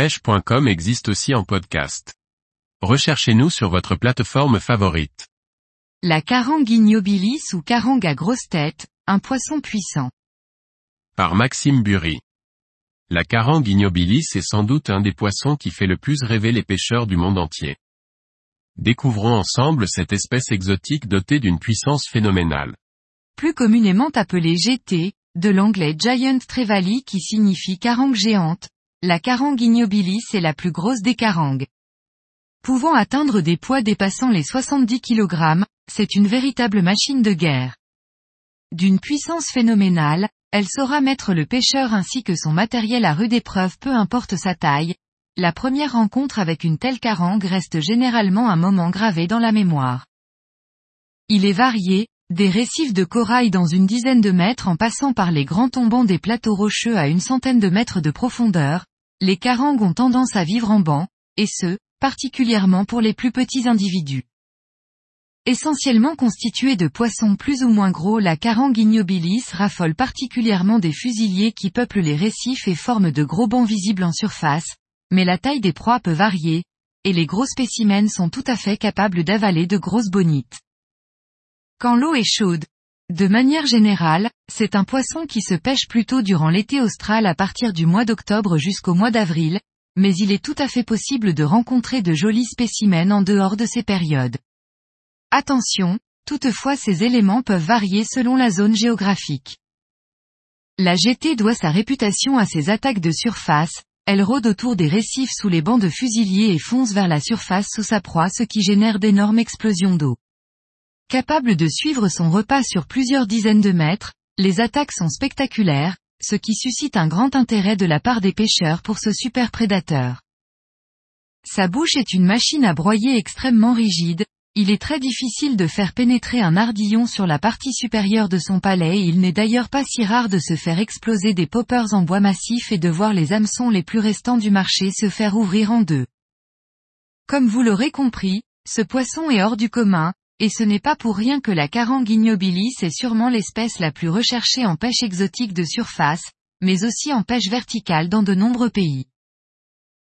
pêche.com existe aussi en podcast. Recherchez-nous sur votre plateforme favorite. La carangue ignobilis ou carangue à grosse tête, un poisson puissant. Par Maxime Bury. La carangue ignobilis est sans doute un des poissons qui fait le plus rêver les pêcheurs du monde entier. Découvrons ensemble cette espèce exotique dotée d'une puissance phénoménale. Plus communément appelée GT, de l'anglais Giant Trevally qui signifie carangue géante, la carangue ignobilis est la plus grosse des carangues. Pouvant atteindre des poids dépassant les 70 kg, c'est une véritable machine de guerre. D'une puissance phénoménale, elle saura mettre le pêcheur ainsi que son matériel à rude épreuve peu importe sa taille. La première rencontre avec une telle carangue reste généralement un moment gravé dans la mémoire. Il est varié, des récifs de corail dans une dizaine de mètres en passant par les grands tombants des plateaux rocheux à une centaine de mètres de profondeur, les carangues ont tendance à vivre en banc, et ce, particulièrement pour les plus petits individus. Essentiellement constituée de poissons plus ou moins gros la carangue ignobilis raffole particulièrement des fusiliers qui peuplent les récifs et forment de gros bancs visibles en surface, mais la taille des proies peut varier, et les gros spécimens sont tout à fait capables d'avaler de grosses bonites. Quand l'eau est chaude, de manière générale, c'est un poisson qui se pêche plutôt durant l'été austral à partir du mois d'octobre jusqu'au mois d'avril, mais il est tout à fait possible de rencontrer de jolis spécimens en dehors de ces périodes. Attention, toutefois ces éléments peuvent varier selon la zone géographique. La GT doit sa réputation à ses attaques de surface, elle rôde autour des récifs sous les bancs de fusiliers et fonce vers la surface sous sa proie ce qui génère d'énormes explosions d'eau. Capable de suivre son repas sur plusieurs dizaines de mètres, les attaques sont spectaculaires, ce qui suscite un grand intérêt de la part des pêcheurs pour ce super prédateur. Sa bouche est une machine à broyer extrêmement rigide, il est très difficile de faire pénétrer un ardillon sur la partie supérieure de son palais et il n'est d'ailleurs pas si rare de se faire exploser des poppers en bois massif et de voir les hameçons les plus restants du marché se faire ouvrir en deux. Comme vous l'aurez compris, ce poisson est hors du commun, et ce n'est pas pour rien que la carangue ignobilis est sûrement l'espèce la plus recherchée en pêche exotique de surface, mais aussi en pêche verticale dans de nombreux pays.